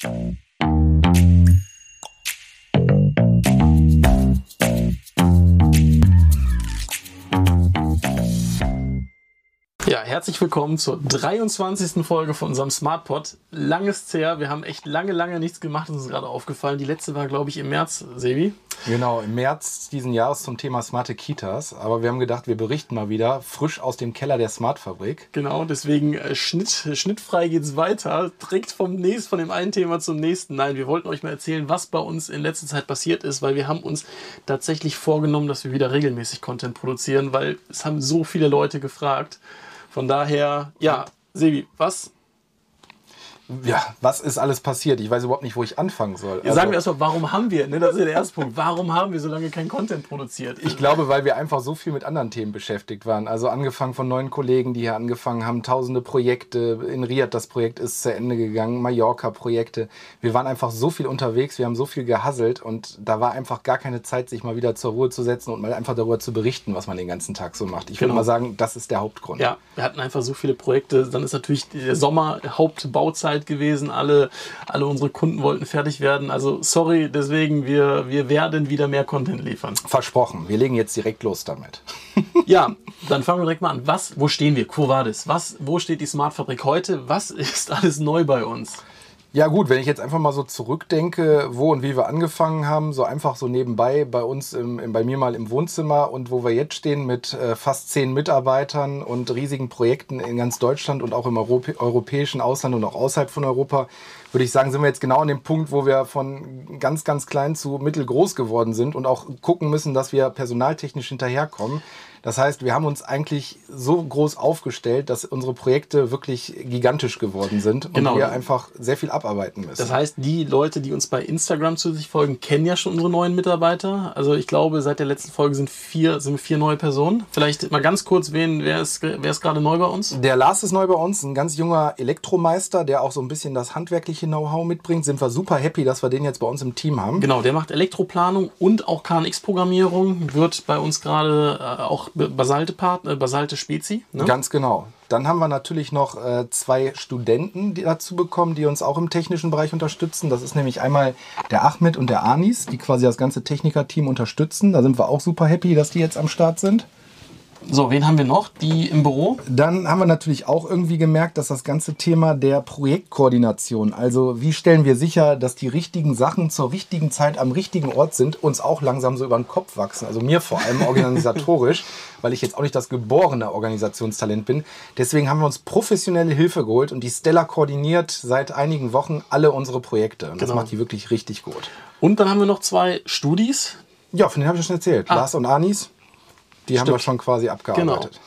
Thank you. Ja, herzlich willkommen zur 23. Folge von unserem SmartPod. Langes her, wir haben echt lange, lange nichts gemacht, uns ist gerade aufgefallen. Die letzte war, glaube ich, im März, Sebi. Genau, im März diesen Jahres zum Thema smarte Kitas. Aber wir haben gedacht, wir berichten mal wieder frisch aus dem Keller der Smartfabrik. Genau, deswegen äh, Schnitt, schnittfrei geht's weiter. Direkt vom nächsten, von dem einen Thema zum nächsten. Nein, wir wollten euch mal erzählen, was bei uns in letzter Zeit passiert ist, weil wir haben uns tatsächlich vorgenommen, dass wir wieder regelmäßig Content produzieren, weil es haben so viele Leute gefragt. Von daher, ja, Sebi, was ja, was ist alles passiert? Ich weiß überhaupt nicht, wo ich anfangen soll. Ja, sagen wir erstmal, warum haben wir, ne, das ist ja der erste Punkt, warum haben wir so lange kein Content produziert? Ich glaube, weil wir einfach so viel mit anderen Themen beschäftigt waren. Also angefangen von neuen Kollegen, die hier angefangen haben, tausende Projekte. In Riyadh das Projekt ist zu Ende gegangen, Mallorca-Projekte. Wir waren einfach so viel unterwegs, wir haben so viel gehasselt und da war einfach gar keine Zeit, sich mal wieder zur Ruhe zu setzen und mal einfach darüber zu berichten, was man den ganzen Tag so macht. Ich genau. würde mal sagen, das ist der Hauptgrund. Ja, wir hatten einfach so viele Projekte. Dann ist natürlich der Sommer Hauptbauzeit Zeit gewesen. Alle, alle unsere Kunden wollten fertig werden. Also sorry, deswegen, wir, wir werden wieder mehr Content liefern. Versprochen. Wir legen jetzt direkt los damit. ja, dann fangen wir direkt mal an. Was, wo stehen wir? Quo Vadis? Was, wo steht die Smartfabrik heute? Was ist alles neu bei uns? Ja gut, wenn ich jetzt einfach mal so zurückdenke, wo und wie wir angefangen haben, so einfach so nebenbei bei uns, im, im, bei mir mal im Wohnzimmer und wo wir jetzt stehen mit äh, fast zehn Mitarbeitern und riesigen Projekten in ganz Deutschland und auch im Europä europäischen Ausland und auch außerhalb von Europa, würde ich sagen, sind wir jetzt genau an dem Punkt, wo wir von ganz, ganz klein zu mittelgroß geworden sind und auch gucken müssen, dass wir personaltechnisch hinterherkommen. Das heißt, wir haben uns eigentlich so groß aufgestellt, dass unsere Projekte wirklich gigantisch geworden sind und genau. wir einfach sehr viel abarbeiten müssen. Das heißt, die Leute, die uns bei Instagram zu sich folgen, kennen ja schon unsere neuen Mitarbeiter. Also ich glaube, seit der letzten Folge sind vier, sind vier neue Personen. Vielleicht mal ganz kurz, wen, wer ist, wer ist gerade neu bei uns? Der Lars ist neu bei uns, ein ganz junger Elektromeister, der auch so ein bisschen das handwerkliche Know-how mitbringt. Sind wir super happy, dass wir den jetzt bei uns im Team haben. Genau, der macht Elektroplanung und auch KNX-Programmierung, wird bei uns gerade äh, Basalte, Part, äh, Basalte Spezi. Ne? Ganz genau. Dann haben wir natürlich noch äh, zwei Studenten dazu bekommen, die uns auch im technischen Bereich unterstützen. Das ist nämlich einmal der Ahmed und der Anis, die quasi das ganze Techniker-Team unterstützen. Da sind wir auch super happy, dass die jetzt am Start sind. So, wen haben wir noch? Die im Büro? Dann haben wir natürlich auch irgendwie gemerkt, dass das ganze Thema der Projektkoordination, also wie stellen wir sicher, dass die richtigen Sachen zur richtigen Zeit am richtigen Ort sind, uns auch langsam so über den Kopf wachsen. Also mir vor allem organisatorisch, weil ich jetzt auch nicht das geborene Organisationstalent bin. Deswegen haben wir uns professionelle Hilfe geholt und die Stella koordiniert seit einigen Wochen alle unsere Projekte. Und genau. das macht die wirklich richtig gut. Und dann haben wir noch zwei Studis. Ja, von denen habe ich schon erzählt. Ah. Lars und Anis. Die Stimmt. haben wir schon quasi abgearbeitet. Genau.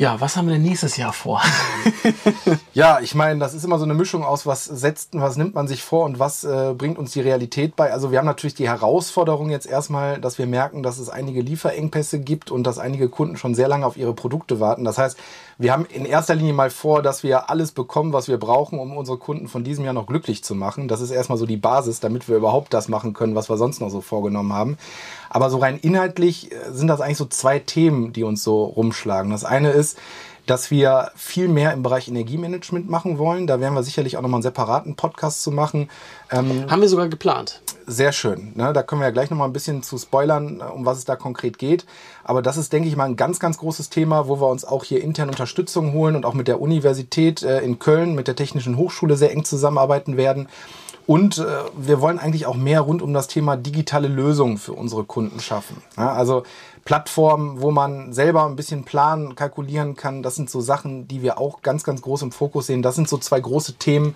Ja, was haben wir denn nächstes Jahr vor? ja, ich meine, das ist immer so eine Mischung aus, was setzt, was nimmt man sich vor und was äh, bringt uns die Realität bei. Also wir haben natürlich die Herausforderung jetzt erstmal, dass wir merken, dass es einige Lieferengpässe gibt und dass einige Kunden schon sehr lange auf ihre Produkte warten. Das heißt, wir haben in erster Linie mal vor, dass wir alles bekommen, was wir brauchen, um unsere Kunden von diesem Jahr noch glücklich zu machen. Das ist erstmal so die Basis, damit wir überhaupt das machen können, was wir sonst noch so vorgenommen haben. Aber so rein inhaltlich äh, sind das eigentlich so zwei Themen, die uns so rumschlagen. Das eine ist, dass wir viel mehr im Bereich Energiemanagement machen wollen. Da werden wir sicherlich auch nochmal einen separaten Podcast zu machen. Ähm, Haben wir sogar geplant. Sehr schön. Ne? Da können wir ja gleich nochmal ein bisschen zu spoilern, um was es da konkret geht. Aber das ist, denke ich mal, ein ganz, ganz großes Thema, wo wir uns auch hier intern Unterstützung holen und auch mit der Universität äh, in Köln, mit der Technischen Hochschule sehr eng zusammenarbeiten werden. Und äh, wir wollen eigentlich auch mehr rund um das Thema digitale Lösungen für unsere Kunden schaffen. Ja, also Plattformen, wo man selber ein bisschen planen, kalkulieren kann, das sind so Sachen, die wir auch ganz, ganz groß im Fokus sehen. Das sind so zwei große Themen,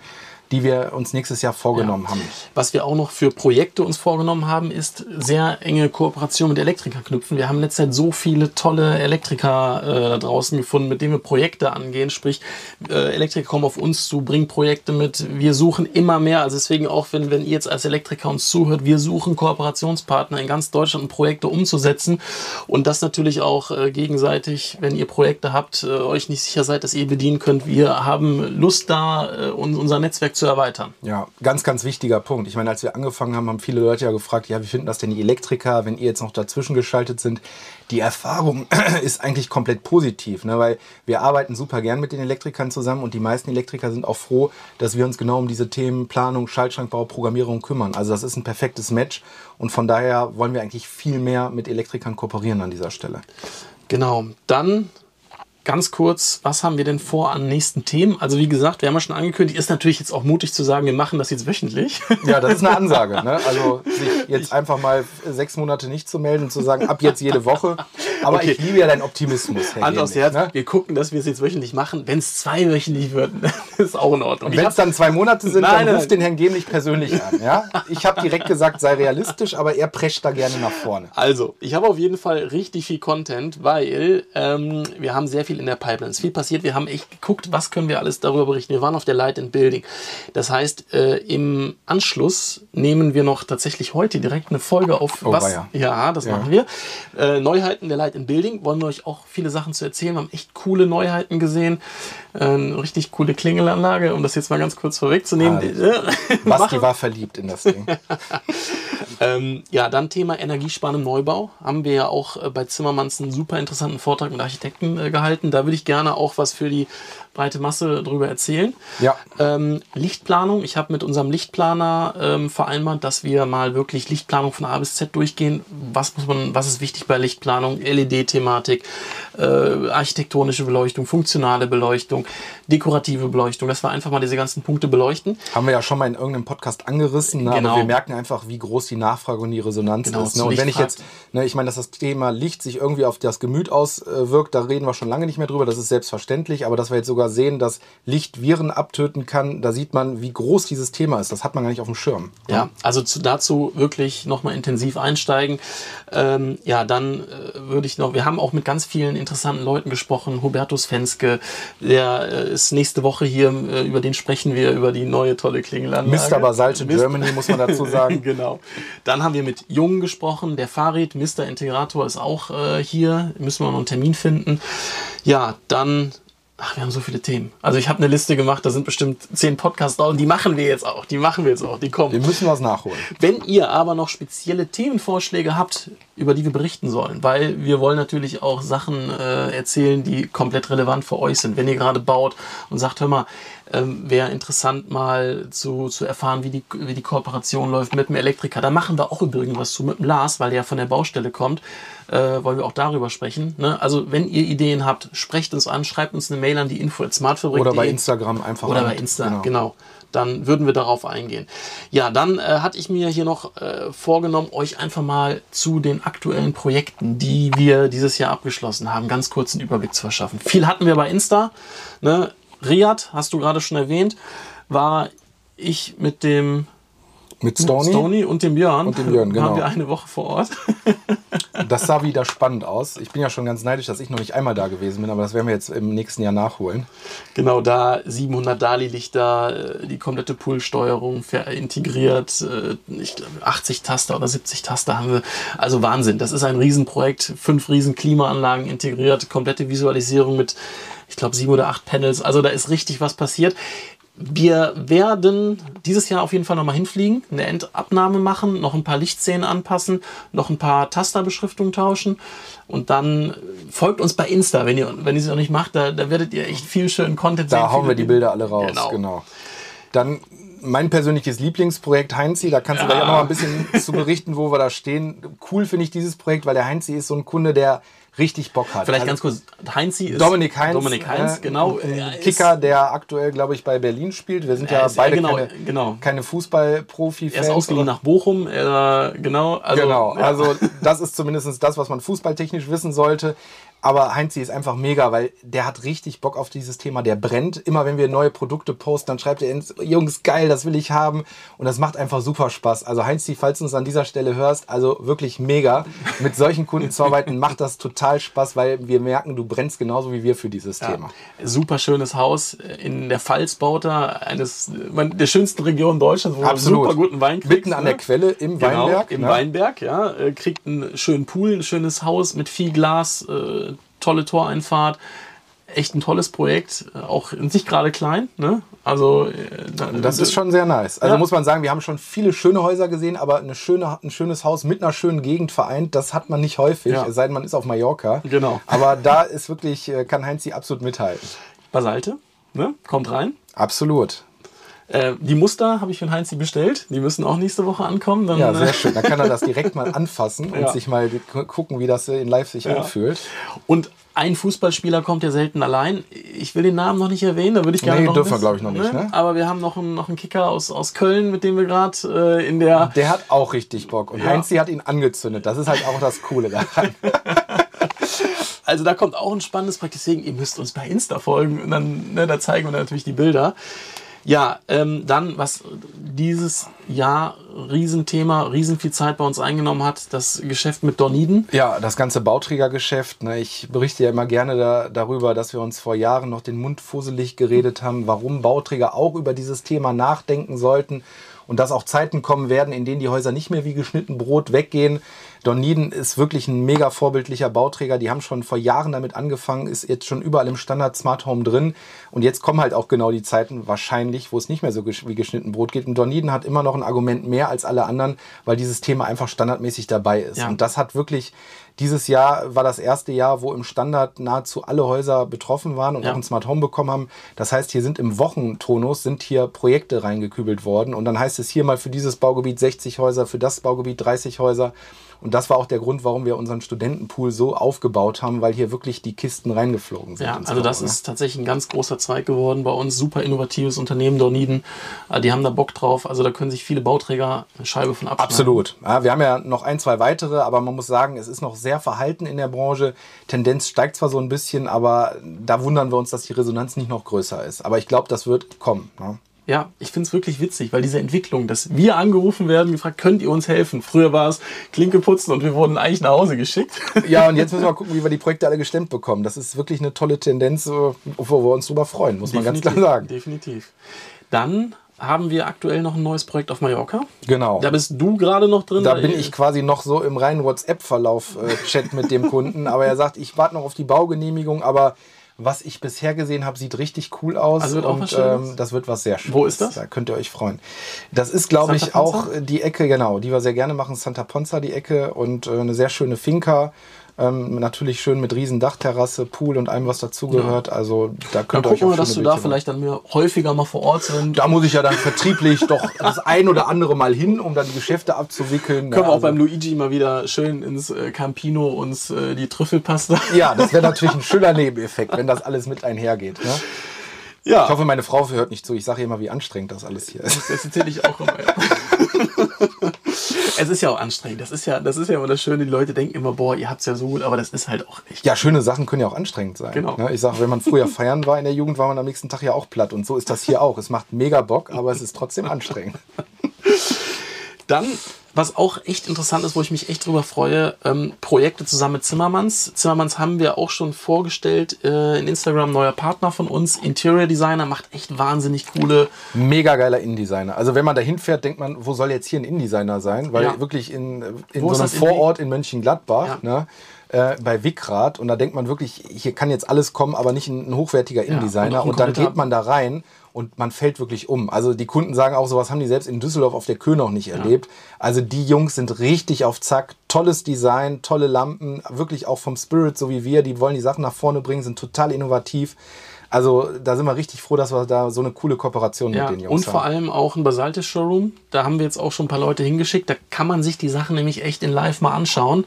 die wir uns nächstes Jahr vorgenommen ja. haben. Was wir auch noch für Projekte uns vorgenommen haben, ist sehr enge Kooperation mit Elektrikern knüpfen. Wir haben in letzter Zeit so viele tolle Elektriker äh, da draußen gefunden, mit denen wir Projekte angehen. Sprich, äh, Elektriker kommen auf uns zu, bringen Projekte mit. Wir suchen immer mehr. Also deswegen auch, wenn, wenn ihr jetzt als Elektriker uns zuhört, wir suchen Kooperationspartner in ganz Deutschland, um Projekte umzusetzen. Und das natürlich auch äh, gegenseitig, wenn ihr Projekte habt, äh, euch nicht sicher seid, dass ihr bedienen könnt. Wir haben Lust da, äh, unser Netzwerk zu erweitern. Ja, ganz, ganz wichtiger Punkt. Ich meine, als wir angefangen haben, haben viele Leute ja gefragt, ja, wie finden das denn die Elektriker, wenn ihr jetzt noch dazwischen geschaltet sind? Die Erfahrung ist eigentlich komplett positiv, ne? weil wir arbeiten super gern mit den Elektrikern zusammen und die meisten Elektriker sind auch froh, dass wir uns genau um diese Themen Planung, Schaltschrankbau, Programmierung kümmern. Also das ist ein perfektes Match und von daher wollen wir eigentlich viel mehr mit Elektrikern kooperieren an dieser Stelle. Genau, dann ganz kurz, was haben wir denn vor an nächsten Themen? Also wie gesagt, wir haben ja schon angekündigt, ist natürlich jetzt auch mutig zu sagen, wir machen das jetzt wöchentlich. Ja, das ist eine Ansage. Ne? Also sich jetzt einfach mal sechs Monate nicht zu melden und zu sagen, ab jetzt jede Woche. Aber okay. ich liebe ja deinen Optimismus. Hand aufs Herz, ne? wir gucken, dass wir es jetzt wöchentlich machen. Wenn es zwei wöchentlich wird, ist auch in Ordnung. Und wenn es dann zwei Monate sind, nein, dann ruft den Herrn Gemlich persönlich an. Ja? Ich habe direkt gesagt, sei realistisch, aber er prescht da gerne nach vorne. Also, ich habe auf jeden Fall richtig viel Content, weil ähm, wir haben sehr viel in der Pipeline. Es ist viel passiert. Wir haben echt geguckt, was können wir alles darüber berichten. Wir waren auf der Light and Building. Das heißt, äh, im Anschluss nehmen wir noch tatsächlich heute direkt eine Folge auf. Oh, was, ja. ja, das ja. machen wir. Äh, Neuheiten der Light and Building. Wollen wir euch auch viele Sachen zu erzählen. Wir haben echt coole Neuheiten gesehen. Eine richtig coole Klingelanlage, um das jetzt mal ganz kurz vorwegzunehmen. Ah, Basti war verliebt in das Ding. ähm, ja, dann Thema Energiesparen im Neubau. Haben wir ja auch äh, bei Zimmermanns einen super interessanten Vortrag mit Architekten äh, gehalten. Da würde ich gerne auch was für die breite Masse darüber erzählen. Ja. Ähm, Lichtplanung. Ich habe mit unserem Lichtplaner ähm, vereinbart, dass wir mal wirklich Lichtplanung von A bis Z durchgehen. Was muss man, was ist wichtig bei Lichtplanung? LED-Thematik, äh, architektonische Beleuchtung, funktionale Beleuchtung, dekorative Beleuchtung. Dass wir einfach mal diese ganzen Punkte beleuchten. Haben wir ja schon mal in irgendeinem Podcast angerissen, ne? genau. aber wir merken einfach, wie groß die Nachfrage und die Resonanz genau, ist. Ne? Und wenn ich jetzt, ne, ich meine, dass das Thema Licht sich irgendwie auf das Gemüt auswirkt, da reden wir schon lange nicht mehr drüber. Das ist selbstverständlich, aber dass wir jetzt sogar sehen, dass Licht Viren abtöten kann. Da sieht man, wie groß dieses Thema ist. Das hat man gar nicht auf dem Schirm. Ja, also zu, dazu wirklich nochmal intensiv einsteigen. Ähm, ja, dann äh, würde ich noch, wir haben auch mit ganz vielen interessanten Leuten gesprochen. Hubertus Fenske, der äh, ist nächste Woche hier, äh, über den sprechen wir, über die neue tolle Klingelanlage. Mr. Basalte Germany, muss man dazu sagen. genau. Dann haben wir mit Jung gesprochen, der Farid, Mr. Integrator ist auch äh, hier, müssen wir noch einen Termin finden. Ja, dann Ach, wir haben so viele Themen. Also ich habe eine Liste gemacht, da sind bestimmt zehn Podcasts drauf und die machen wir jetzt auch. Die machen wir jetzt auch. Die kommen. Wir müssen was nachholen. Wenn ihr aber noch spezielle Themenvorschläge habt, über die wir berichten sollen, weil wir wollen natürlich auch Sachen äh, erzählen, die komplett relevant für euch sind. Wenn ihr gerade baut und sagt, hör mal, ähm, wäre interessant mal zu, zu erfahren, wie die, wie die Kooperation läuft mit dem Elektriker. Da machen wir auch übrigens was zu mit dem Lars, weil der von der Baustelle kommt. Äh, wollen wir auch darüber sprechen. Ne? Also wenn ihr Ideen habt, sprecht uns an, schreibt uns eine Mail an die info smartfabrik Oder bei Instagram einfach. Oder bei Insta, genau. genau. Dann würden wir darauf eingehen. Ja, dann äh, hatte ich mir hier noch äh, vorgenommen, euch einfach mal zu den aktuellen Projekten, die wir dieses Jahr abgeschlossen haben, ganz kurz einen Überblick zu verschaffen. Viel hatten wir bei Insta. Ne? Riyadh, hast du gerade schon erwähnt, war ich mit dem mit Stony, Stony und dem Björn. Und dem Björn, genau. Waren wir eine Woche vor Ort. das sah wieder spannend aus. Ich bin ja schon ganz neidisch, dass ich noch nicht einmal da gewesen bin, aber das werden wir jetzt im nächsten Jahr nachholen. Genau, da 700 Dali-Lichter, äh, die komplette Poolsteuerung integriert, äh, ich glaube 80 Taster oder 70 Taster haben wir. Also Wahnsinn, das ist ein Riesenprojekt, fünf riesen Klimaanlagen integriert, komplette Visualisierung mit ich glaube, sieben oder acht Panels. Also da ist richtig was passiert. Wir werden dieses Jahr auf jeden Fall nochmal hinfliegen, eine Endabnahme machen, noch ein paar Lichtszenen anpassen, noch ein paar Tasterbeschriftungen tauschen und dann folgt uns bei Insta, wenn ihr, wenn ihr es noch nicht macht, da, da werdet ihr echt viel schönen Content da sehen. Da hauen wir die Bilder alle raus, genau. genau. Dann mein persönliches Lieblingsprojekt Heinzi, da kannst du ja. gleich auch noch mal ein bisschen zu berichten, wo wir da stehen. Cool finde ich dieses Projekt, weil der Heinzi ist so ein Kunde, der richtig Bock hat. Vielleicht also, ganz kurz, Heinzi ist Dominik Heinz, Dominik Heinz, äh, genau. Ein Kicker, der aktuell, glaube ich, bei Berlin spielt. Wir sind ja beide genau, keine, genau. keine Fußball-Profi-Fans. Er ist ausgeliehen nach Bochum, äh, genau. Also, genau, ja. also das ist zumindest das, was man fußballtechnisch wissen sollte. Aber Heinzi ist einfach mega, weil der hat richtig Bock auf dieses Thema. Der brennt. Immer wenn wir neue Produkte posten, dann schreibt er ins, Jungs, geil, das will ich haben. Und das macht einfach super Spaß. Also Heinzi, falls du uns an dieser Stelle hörst, also wirklich mega. Mit solchen Kunden zu arbeiten macht das total Spaß, weil wir merken, du brennst genauso wie wir für dieses ja. Thema. Super schönes Haus in der Pfalz baut er, eines der schönsten Regionen Deutschlands, wo man super guten Wein kriegt. Mitten an der ne? Quelle im genau, Weinberg. Im ne? Weinberg, ja. Äh, kriegt einen schönen Pool, ein schönes Haus mit viel Glas, äh, tolle Toreinfahrt. echt ein tolles Projekt, äh, auch in sich gerade klein. Ne? Also äh, das ist schon sehr nice. Also ja. muss man sagen, wir haben schon viele schöne Häuser gesehen, aber eine schöne, ein schönes Haus mit einer schönen Gegend vereint, das hat man nicht häufig, ja. es sei denn, man ist auf Mallorca. Genau. Aber da ist wirklich, äh, kann Heinz sie absolut mithalten. Basalte, ne? kommt rein. Absolut. Äh, die Muster habe ich für Heinz bestellt. Die müssen auch nächste Woche ankommen. Dann, ja, sehr schön. Dann kann er das direkt mal anfassen und ja. sich mal gucken, wie das in live sich ja. anfühlt. Und ein Fußballspieler kommt ja selten allein. Ich will den Namen noch nicht erwähnen, da würde ich gerne nee, noch. dürfen wir, glaube ich, noch nicht. Ne? Aber wir haben noch einen, noch einen Kicker aus, aus Köln, mit dem wir gerade äh, in der. Der hat auch richtig Bock. Und ja. Heinz, hat ihn angezündet. Das ist halt auch das Coole daran. Also da kommt auch ein spannendes Projekt. Deswegen, ihr müsst uns bei Insta folgen und dann, ne, da zeigen wir natürlich die Bilder. Ja, ähm, dann, was dieses Jahr Riesenthema, riesen viel Zeit bei uns eingenommen hat, das Geschäft mit Dorniden. Ja, das ganze Bauträgergeschäft. Ne, ich berichte ja immer gerne da, darüber, dass wir uns vor Jahren noch den Mund fusselig geredet haben, warum Bauträger auch über dieses Thema nachdenken sollten und dass auch Zeiten kommen werden, in denen die Häuser nicht mehr wie geschnitten Brot weggehen. Dorniden ist wirklich ein mega vorbildlicher Bauträger. Die haben schon vor Jahren damit angefangen, ist jetzt schon überall im Standard Smart Home drin. Und jetzt kommen halt auch genau die Zeiten wahrscheinlich, wo es nicht mehr so wie geschnitten Brot geht. Und Dorniden hat immer noch ein Argument mehr als alle anderen, weil dieses Thema einfach standardmäßig dabei ist. Ja. Und das hat wirklich dieses Jahr war das erste Jahr, wo im Standard nahezu alle Häuser betroffen waren und ja. auch ein Smart Home bekommen haben. Das heißt, hier sind im Wochentonus sind hier Projekte reingekübelt worden und dann heißt es hier mal für dieses Baugebiet 60 Häuser, für das Baugebiet 30 Häuser. Und das war auch der Grund, warum wir unseren Studentenpool so aufgebaut haben, weil hier wirklich die Kisten reingeflogen sind. Ja, also das ne? ist tatsächlich ein ganz großer Zweig geworden bei uns. Super innovatives Unternehmen Dorniden. Äh, die haben da Bock drauf. Also da können sich viele Bauträger eine Scheibe von abschneiden. Absolut. Ja, wir haben ja noch ein, zwei weitere, aber man muss sagen, es ist noch sehr verhalten in der Branche. Tendenz steigt zwar so ein bisschen, aber da wundern wir uns, dass die Resonanz nicht noch größer ist. Aber ich glaube, das wird kommen. Ne? Ja, ich finde es wirklich witzig, weil diese Entwicklung, dass wir angerufen werden, gefragt, könnt ihr uns helfen? Früher war es Klinke putzen und wir wurden eigentlich nach Hause geschickt. Ja, und jetzt müssen wir mal gucken, wie wir die Projekte alle gestemmt bekommen. Das ist wirklich eine tolle Tendenz, wo wir uns drüber freuen, muss definitiv, man ganz klar sagen. Definitiv. Dann haben wir aktuell noch ein neues Projekt auf Mallorca. Genau. Da bist du gerade noch drin. Da bin ich quasi noch so im reinen WhatsApp-Verlauf-Chat äh, mit dem Kunden. Aber er sagt, ich warte noch auf die Baugenehmigung, aber was ich bisher gesehen habe, sieht richtig cool aus. Also wird auch und, was Schönes? Ähm, das wird was sehr Schönes. Wo ist das? Da könnt ihr euch freuen. Das ist, glaube ich, auch die Ecke, genau, die wir sehr gerne machen. Santa Ponza, die Ecke und äh, eine sehr schöne Finca. Ähm, natürlich schön mit riesen Dachterrasse, Pool und allem, was dazugehört. Ja. Also da könnt ihr euch auch wir, dass du da vielleicht dann mehr häufiger mal vor Ort sind. Da muss ich ja dann vertrieblich doch das ein oder andere Mal hin, um dann die Geschäfte abzuwickeln. Können ja, wir auch also beim Luigi mal wieder schön ins äh, Campino uns äh, die Trüffelpasta. Ja, das wäre natürlich ein schöner Nebeneffekt, wenn das alles mit einhergeht. Ne? Ja. Ich hoffe, meine Frau hört nicht zu. Ich sage immer, wie anstrengend das alles hier ist. Das erzähle ich auch immer. es ist ja auch anstrengend. Das ist ja, das ist ja immer das Schöne. Die Leute denken immer, boah, ihr habt es ja so gut, aber das ist halt auch echt. Ja, schöne Sachen können ja auch anstrengend sein. Genau. Ne? Ich sage, wenn man früher feiern war in der Jugend, war man am nächsten Tag ja auch platt. Und so ist das hier auch. Es macht mega Bock, aber es ist trotzdem anstrengend. Dann was auch echt interessant ist, wo ich mich echt drüber freue, ähm, Projekte zusammen mit Zimmermanns. Zimmermanns haben wir auch schon vorgestellt äh, in Instagram, neuer Partner von uns, Interior Designer, macht echt wahnsinnig coole. Mega geiler InDesigner. Also wenn man da hinfährt, denkt man, wo soll jetzt hier ein InDesigner sein? Weil ja. wirklich in, in so einem Vorort in Mönchengladbach, ja. ne? Äh, bei Wickrad und da denkt man wirklich, hier kann jetzt alles kommen, aber nicht ein, ein hochwertiger InDesigner. Ja, und, und dann geht man da rein und man fällt wirklich um. Also die Kunden sagen auch, sowas haben die selbst in Düsseldorf auf der Köh noch nicht erlebt. Ja. Also die Jungs sind richtig auf Zack, tolles Design, tolle Lampen, wirklich auch vom Spirit, so wie wir, die wollen die Sachen nach vorne bringen, sind total innovativ. Also da sind wir richtig froh, dass wir da so eine coole Kooperation ja, mit den Jungs haben. Und vor allem auch ein Basaltis Showroom. Da haben wir jetzt auch schon ein paar Leute hingeschickt. Da kann man sich die Sachen nämlich echt in live mal anschauen.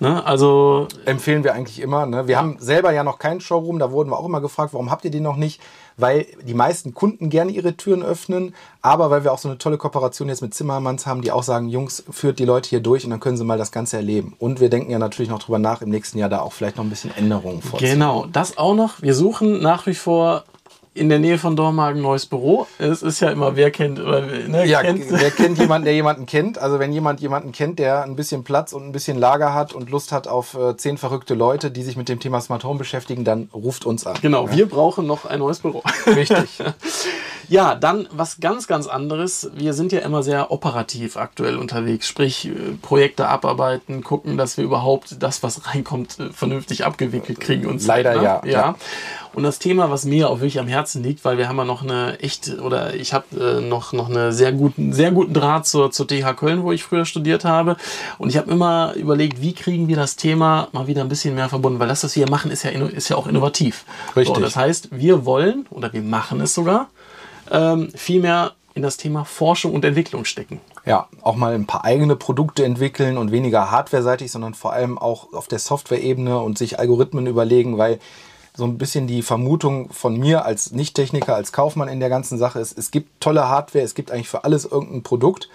Ne? Also empfehlen wir eigentlich immer. Ne? Wir ja. haben selber ja noch keinen Showroom. Da wurden wir auch immer gefragt, warum habt ihr den noch nicht? weil die meisten Kunden gerne ihre Türen öffnen, aber weil wir auch so eine tolle Kooperation jetzt mit Zimmermanns haben, die auch sagen, Jungs, führt die Leute hier durch und dann können sie mal das Ganze erleben. Und wir denken ja natürlich noch drüber nach, im nächsten Jahr da auch vielleicht noch ein bisschen Änderungen vorzunehmen. Genau, das auch noch. Wir suchen nach wie vor in der Nähe von Dormagen neues Büro. Es ist ja immer, wer kennt oder ne, ja, kennt. wer kennt jemanden, der jemanden kennt. Also wenn jemand jemanden kennt, der ein bisschen Platz und ein bisschen Lager hat und Lust hat auf äh, zehn verrückte Leute, die sich mit dem Thema Smart Home beschäftigen, dann ruft uns an. Genau, ja. wir brauchen noch ein neues Büro. Richtig. Ja, dann was ganz, ganz anderes. Wir sind ja immer sehr operativ aktuell unterwegs, sprich äh, Projekte abarbeiten, gucken, dass wir überhaupt das, was reinkommt, äh, vernünftig abgewickelt kriegen. Und Leider ne? ja, ja. ja. Und das Thema, was mir auch wirklich am Herzen liegt, weil wir haben ja noch eine echt, oder ich habe äh, noch, noch eine sehr guten, sehr guten Draht zur, zur TH Köln, wo ich früher studiert habe. Und ich habe immer überlegt, wie kriegen wir das Thema mal wieder ein bisschen mehr verbunden, weil das, was wir machen, ist ja, ist ja auch innovativ. Richtig. So, das heißt, wir wollen, oder wir machen es sogar, ähm, viel mehr in das Thema Forschung und Entwicklung stecken. Ja, auch mal ein paar eigene Produkte entwickeln und weniger hardware-seitig, sondern vor allem auch auf der Software-Ebene und sich Algorithmen überlegen, weil so ein bisschen die Vermutung von mir als Nicht-Techniker, als Kaufmann in der ganzen Sache ist, es gibt tolle Hardware, es gibt eigentlich für alles irgendein Produkt.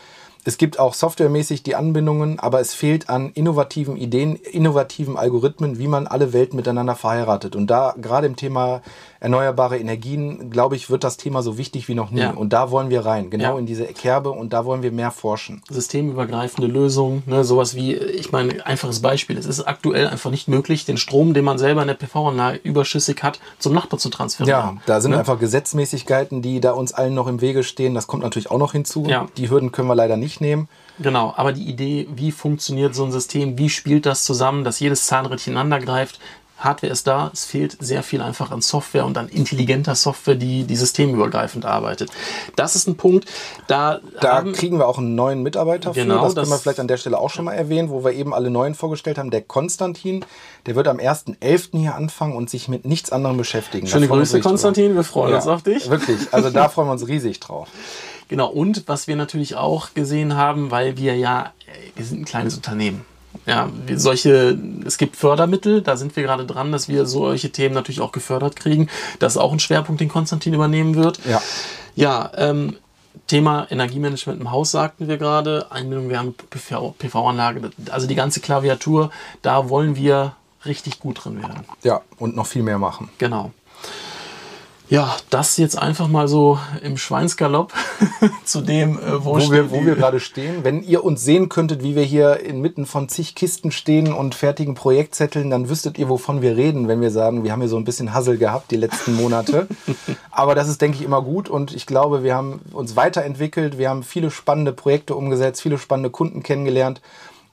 Es gibt auch softwaremäßig die Anbindungen, aber es fehlt an innovativen Ideen, innovativen Algorithmen, wie man alle Welten miteinander verheiratet. Und da gerade im Thema erneuerbare Energien, glaube ich, wird das Thema so wichtig wie noch nie. Ja. Und da wollen wir rein, genau Ja. in diese Kerbe und da wollen wir mehr forschen. systemübergreifende Lösung, ne, sowas wie, ich meine, einfaches Beispiel. Es ist aktuell einfach nicht möglich, den Strom, den man selber in der PV-Anlage überschüssig hat, zum Nachbar zu transferieren. Ja, da sind Ne? einfach Gesetzmäßigkeiten, die da uns allen noch im Wege stehen. Das kommt natürlich auch noch hinzu. Ja. Die Hürden können wir leider nicht nehmen. Genau, aber die Idee, wie funktioniert so ein System, wie spielt das zusammen, dass jedes Zahnrädchen ineinander greift. Hardware ist da, es fehlt sehr viel einfach an Software und an intelligenter Software, die, die systemübergreifend arbeitet. Das ist ein Punkt, da, Da haben, kriegen wir auch einen neuen Mitarbeiter Genau, für. Das, können wir das- vielleicht an der Stelle auch schon mal erwähnen, wo wir eben alle neuen vorgestellt haben. Der Konstantin, der wird am 1.11. hier anfangen und sich mit nichts anderem beschäftigen. Schöne Grüße, Konstantin, wir freuen drauf. uns auf dich. Wirklich, also da freuen wir uns riesig drauf. Genau, und was wir natürlich auch gesehen haben, weil wir ja, äh, wir sind ein kleines Unternehmen. Ja, solche, es gibt Fördermittel, da sind wir gerade dran, dass wir solche Themen natürlich auch gefördert kriegen. Das ist auch ein Schwerpunkt, den Konstantin übernehmen wird. Ja. Ja, ähm, Thema Energiemanagement im Haus sagten wir gerade. Einbindung, wir haben PV PV-Anlage, also die ganze Klaviatur, da wollen wir richtig gut drin werden. Ja, und noch viel mehr machen. Genau. Ja, das jetzt einfach mal so im Schweinsgalopp zu dem, äh, wo, wo wir, wo wir gerade stehen. Wenn ihr uns sehen könntet, wie wir hier inmitten von zig Kisten stehen und fertigen Projektzetteln, dann wüsstet ihr, wovon wir reden, wenn wir sagen, wir haben hier so ein bisschen Hassel gehabt die letzten Monate. Aber das ist, denke ich, immer gut und ich glaube, wir haben uns weiterentwickelt, wir haben viele spannende Projekte umgesetzt, viele spannende Kunden kennengelernt.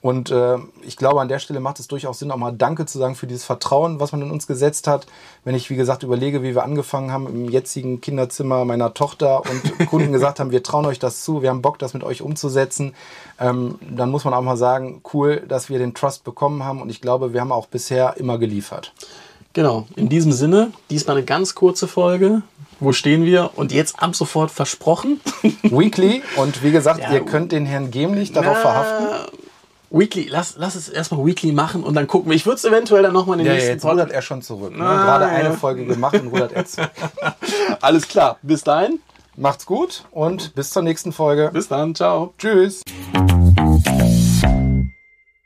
Und äh, ich glaube, an der Stelle macht es durchaus Sinn, auch mal Danke zu sagen für dieses Vertrauen, was man in uns gesetzt hat. Wenn ich, wie gesagt, überlege, wie wir angefangen haben im jetzigen Kinderzimmer meiner Tochter und Kunden gesagt haben, wir trauen euch das zu, wir haben Bock, das mit euch umzusetzen, ähm, dann muss man auch mal sagen, cool, dass wir den Trust bekommen haben. Und ich glaube, wir haben auch bisher immer geliefert. Genau, in diesem Sinne, diesmal eine ganz kurze Folge. Wo stehen wir? Und jetzt ab sofort versprochen. Weekly und wie gesagt, Ja. ihr könnt den Herrn Gemlich darauf verhaften. Weekly, lass, lass es erstmal Weekly machen und dann gucken wir. Ich würde es eventuell dann nochmal in den Ja, nächsten jetzt Pod- rudert er schon zurück. Ne? Nein. Gerade eine Folge gemacht und rudert er zurück. Alles klar, bis dahin. Macht's gut und bis zur nächsten Folge. Bis dann, ciao. Tschüss.